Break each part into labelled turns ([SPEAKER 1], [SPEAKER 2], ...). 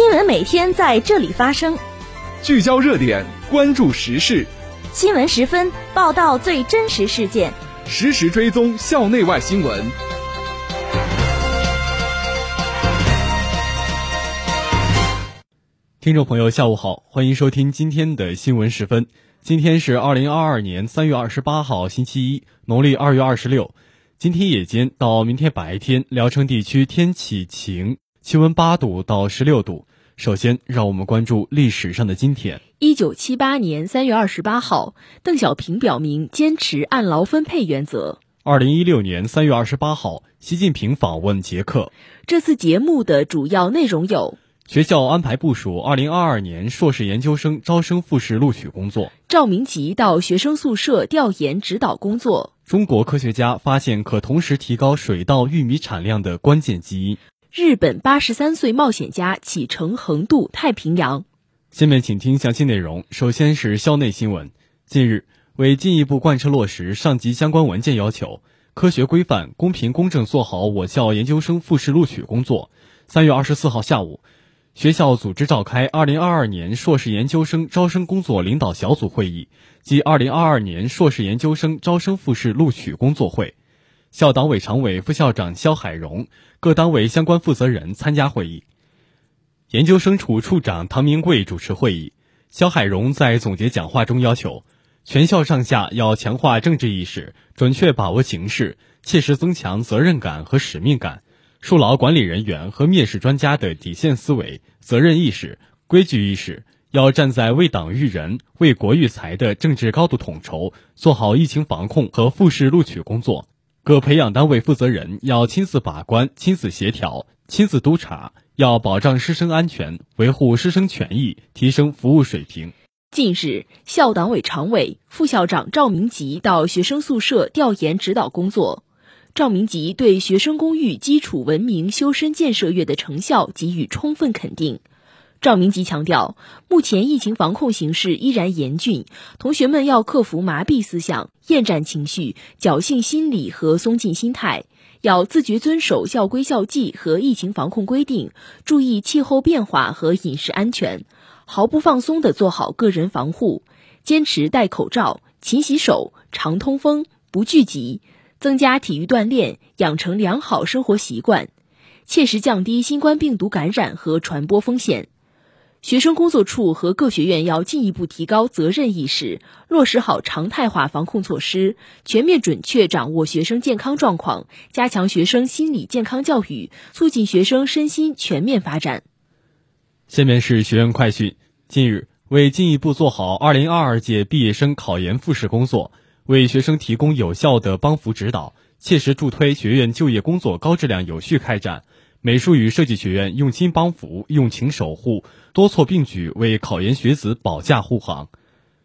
[SPEAKER 1] 新闻每天在这里发生，
[SPEAKER 2] 聚焦热点，关注时事。
[SPEAKER 1] 新闻十分报道最真实事件，
[SPEAKER 2] 实时追踪校内外新闻。
[SPEAKER 3] 听众朋友，下午好，欢迎收听今天的新闻十分。今天是二零二二年三月二十八号，星期一，农历二月二十六。今天夜间到明天白天，聊城地区天气晴。气温八度到十六度。首先，让我们关注历史上的今天。
[SPEAKER 4] 一九七八年三月二十八号，邓小平表明坚持按劳分配原则。
[SPEAKER 3] 二零一六年三月二十八号，习近平访问捷克。
[SPEAKER 4] 这次节目的主要内容有：
[SPEAKER 3] 学校安排部署二零二二年硕士研究生招生复试录取工作；
[SPEAKER 4] 赵明吉到学生宿舍调研指导工作；
[SPEAKER 3] 中国科学家发现可同时提高水稻、玉米产量的关键基因。
[SPEAKER 4] 日本八十三岁冒险家启程横渡太平洋。
[SPEAKER 3] 下面请听详细内容。首先是校内新闻。近日，为进一步贯彻落实上级相关文件要求，科学规范、公平公正做好我校研究生复试录取工作，三月二十四号下午，学校组织召开二零二二年硕士研究生招生工作领导小组会议及二零二二年硕士研究生招生复试录取工作会。校党委常委、副校长肖海荣，各单位相关负责人参加会议。研究生处处长唐明贵主持会议。肖海荣在总结讲话中要求，全校上下要强化政治意识，准确把握形势，切实增强责任感和使命感，树牢管理人员和面试专家的底线思维、责任意识、规矩意识，要站在为党育人、为国育才的政治高度统筹，做好疫情防控和复试录取工作。各培养单位负责人要亲自把关、亲自协调、亲自督查，要保障师生安全，维护师生权益，提升服务水平。
[SPEAKER 4] 近日，校党委常委、副校长赵明吉到学生宿舍调研指导工作。赵明吉对学生公寓基础文明修身建设月的成效给予充分肯定。赵明吉强调，目前疫情防控形势依然严峻，同学们要克服麻痹思想、厌战情绪、侥幸心理和松劲心态，要自觉遵守校规校纪和疫情防控规定，注意气候变化和饮食安全，毫不放松地做好个人防护，坚持戴口罩、勤洗手、常通风、不聚集，增加体育锻炼，养成良好生活习惯，切实降低新冠病毒感染和传播风险。学生工作处和各学院要进一步提高责任意识，落实好常态化防控措施，全面准确掌握学生健康状况，加强学生心理健康教育，促进学生身心全面发展。
[SPEAKER 3] 下面是学院快讯：近日，为进一步做好2022届毕业生考研复试工作，为学生提供有效的帮扶指导，切实助推学院就业工作高质量有序开展。美术与设计学院用心帮扶，用情守护，多措并举为考研学子保驾护航。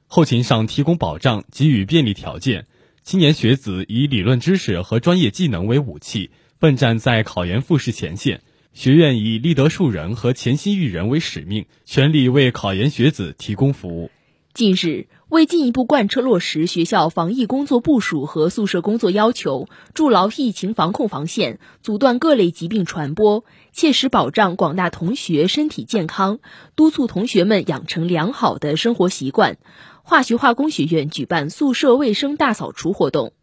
[SPEAKER 3] 后勤上提供保障，给予便利条件。青年学子以理论知识和专业技能为武器，奋战在考研复试前线。学院以立德树人和潜心育人为使命，全力为考研学子提供服务。
[SPEAKER 4] 近日，为进一步贯彻落实学校防疫工作部署和宿舍工作要求，筑牢疫情防控防线，阻断各类疾病传播，切实保障广大同学身体健康，督促同学们养成良好的生活习惯，化学化工学院举办宿舍卫生大扫除活动。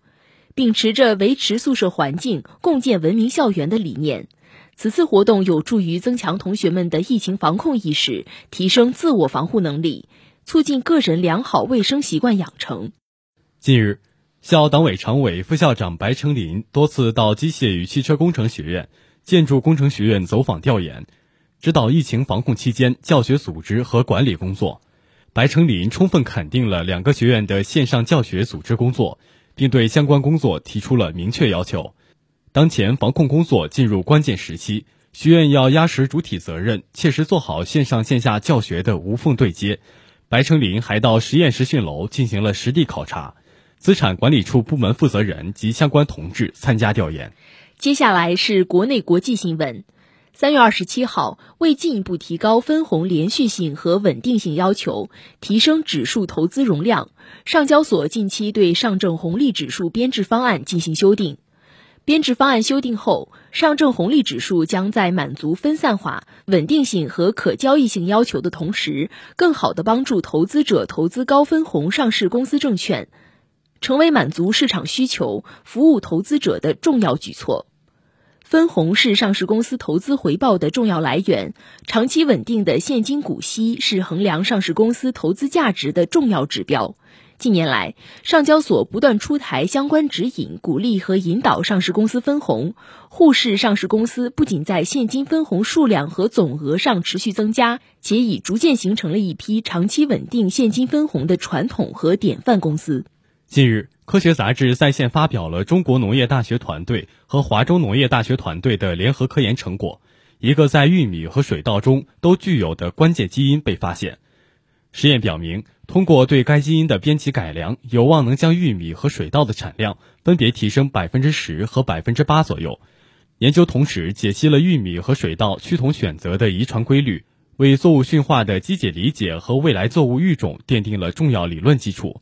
[SPEAKER 4] 秉持着维持宿舍环境、共建文明校园的理念，此次活动有助于增强同学们的疫情防控意识，提升自我防护能力。促进个人良好卫生习惯养成。
[SPEAKER 3] 近日，校党委常委、副校长白成林多次到机械与汽车工程学院、建筑工程学院走访调研，指导疫情防控期间教学组织和管理工作。白成林充分肯定了两个学院的线上教学组织工作，并对相关工作提出了明确要求。当前防控工作进入关键时期，学院要压实主体责任，切实做好线上线下教学的无缝对接。白成林还到实验实训楼进行了实地考察，资产管理处部门负责人及相关同志参加调研。
[SPEAKER 4] 接下来是国内国际新闻。三月二十七号，为进一步提高分红连续性和稳定性要求，提升指数投资容量，上交所近期对上证红利指数编制方案进行修订。编制方案修订后，上证红利指数将在满足分散化、稳定性和可交易性要求的同时，更好地帮助投资者投资高分红上市公司证券，成为满足市场需求、服务投资者的重要举措。分红是上市公司投资回报的重要来源，长期稳定的现金股息是衡量上市公司投资价值的重要指标。近年来，上交所不断出台相关指引，鼓励和引导上市公司分红。沪市上市公司不仅在现金分红数量和总额上持续增加，且已逐渐形成了一批长期稳定现金分红的传统和典范公司。
[SPEAKER 3] 近日，科学杂志在线发表了中国农业大学团队和华中农业大学团队的联合科研成果，一个在玉米和水稻中都具有的关键基因被发现。实验表明，通过对该基因的编辑改良，有望能将玉米和水稻的产量分别提升百分之十和百分之八左右。研究同时解析了玉米和水稻趋同选择的遗传规律，为作物驯化的机解理解和未来作物育种奠定了重要理论基础。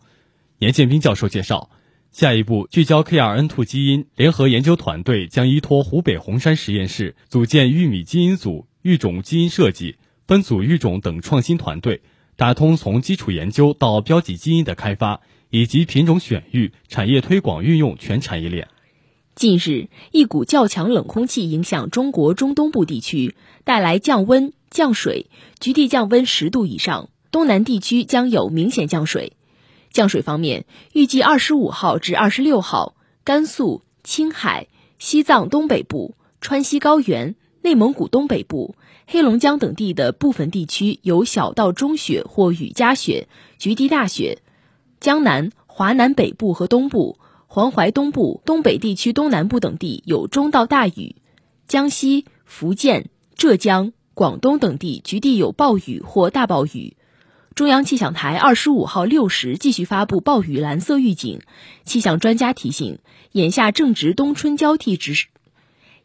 [SPEAKER 3] 严建斌教授介绍，下一步聚焦 KRN2 基因，联合研究团队将依托湖北红山实验室组建玉米基因组、育种基因设计、分组育种等创新团队。打通从基础研究到标记基因的开发，以及品种选育、产业推广运用全产业链。
[SPEAKER 4] 近日，一股较强冷空气影响中国中东部地区，带来降温、降水，局地降温十度以上。东南地区将有明显降水。降水方面，预计二十五号至二十六号，甘肃、青海、西藏东北部、川西高原、内蒙古东北部。黑龙江等地的部分地区有小到中雪或雨夹雪，局地大雪；江南、华南北部和东部、黄淮东部、东北地区东南部等地有中到大雨；江西、福建、浙江、广东等地局地有暴雨或大暴雨。中央气象台二十五号六时继续发布暴雨蓝色预警。气象专家提醒，眼下正值冬春交替之时。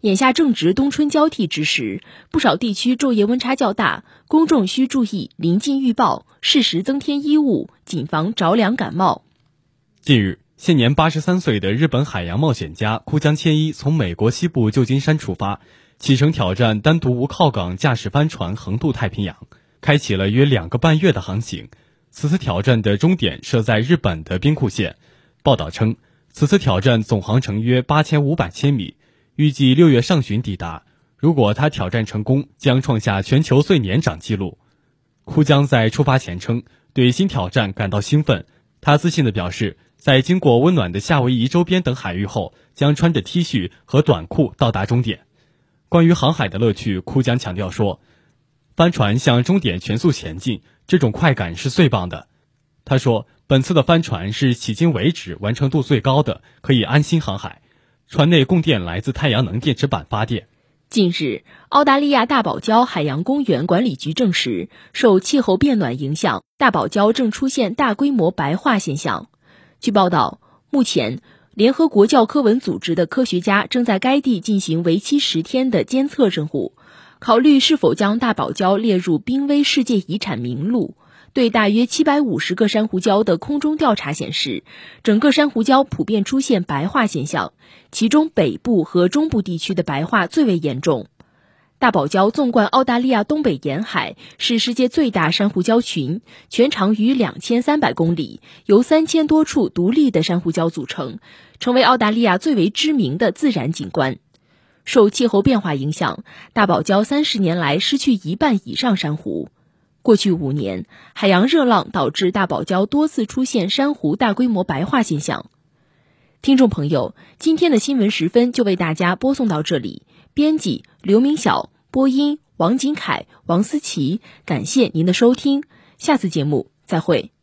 [SPEAKER 4] 眼下正值冬春交替之时，不少地区昼夜温差较大，公众需注意临近预报，适时增添衣物，谨防着凉感冒。
[SPEAKER 3] 近日，现年八十三岁的日本海洋冒险家枯江千一从美国西部旧金山出发，启程挑战单独无靠港驾驶帆船横渡太平洋，开启了约两个半月的航行。此次挑战的终点设在日本的兵库县。报道称，此次挑战总航程约八千五百千米。预计六月上旬抵达。如果他挑战成功，将创下全球最年长纪录。枯江在出发前称，对新挑战感到兴奋。他自信地表示，在经过温暖的夏威夷周边等海域后，将穿着 T 恤和短裤到达终点。关于航海的乐趣，枯江强调说：“帆船向终点全速前进，这种快感是最棒的。”他说：“本次的帆船是迄今为止完成度最高的，可以安心航海。”船内供电来自太阳能电池板发电。
[SPEAKER 4] 近日，澳大利亚大堡礁海洋公园管理局证实，受气候变暖影响，大堡礁正出现大规模白化现象。据报道，目前联合国教科文组织的科学家正在该地进行为期十天的监测任务，考虑是否将大堡礁列入濒危世界遗产名录。对大约七百五十个珊瑚礁的空中调查显示，整个珊瑚礁普遍出现白化现象，其中北部和中部地区的白化最为严重。大堡礁纵贯澳大利亚东北沿海，是世界最大珊瑚礁群，全长逾两千三百公里，由三千多处独立的珊瑚礁组成，成为澳大利亚最为知名的自然景观。受气候变化影响，大堡礁三十年来失去一半以上珊瑚。过去五年，海洋热浪导致大堡礁多次出现珊瑚大规模白化现象。听众朋友，今天的新闻十分就为大家播送到这里。编辑刘明晓，播音王锦凯、王思琪。感谢您的收听，下次节目再会。